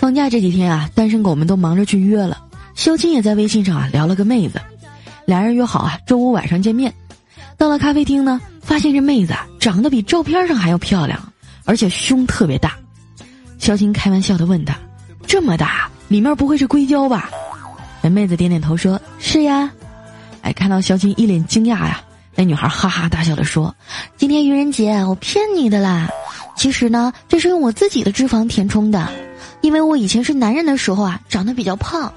放假这几天啊，单身狗们都忙着去约了。肖金也在微信上啊聊了个妹子，俩人约好啊周五晚上见面。到了咖啡厅呢，发现这妹子啊长得比照片上还要漂亮，而且胸特别大。肖金开玩笑的问她：“这么大，里面不会是硅胶吧？”那妹子点点头说：“是呀。”哎，看到肖金一脸惊讶呀，那女孩哈哈大笑的说：“今天愚人节，我骗你的啦。其实呢，这是用我自己的脂肪填充的。”因为我以前是男人的时候啊，长得比较胖，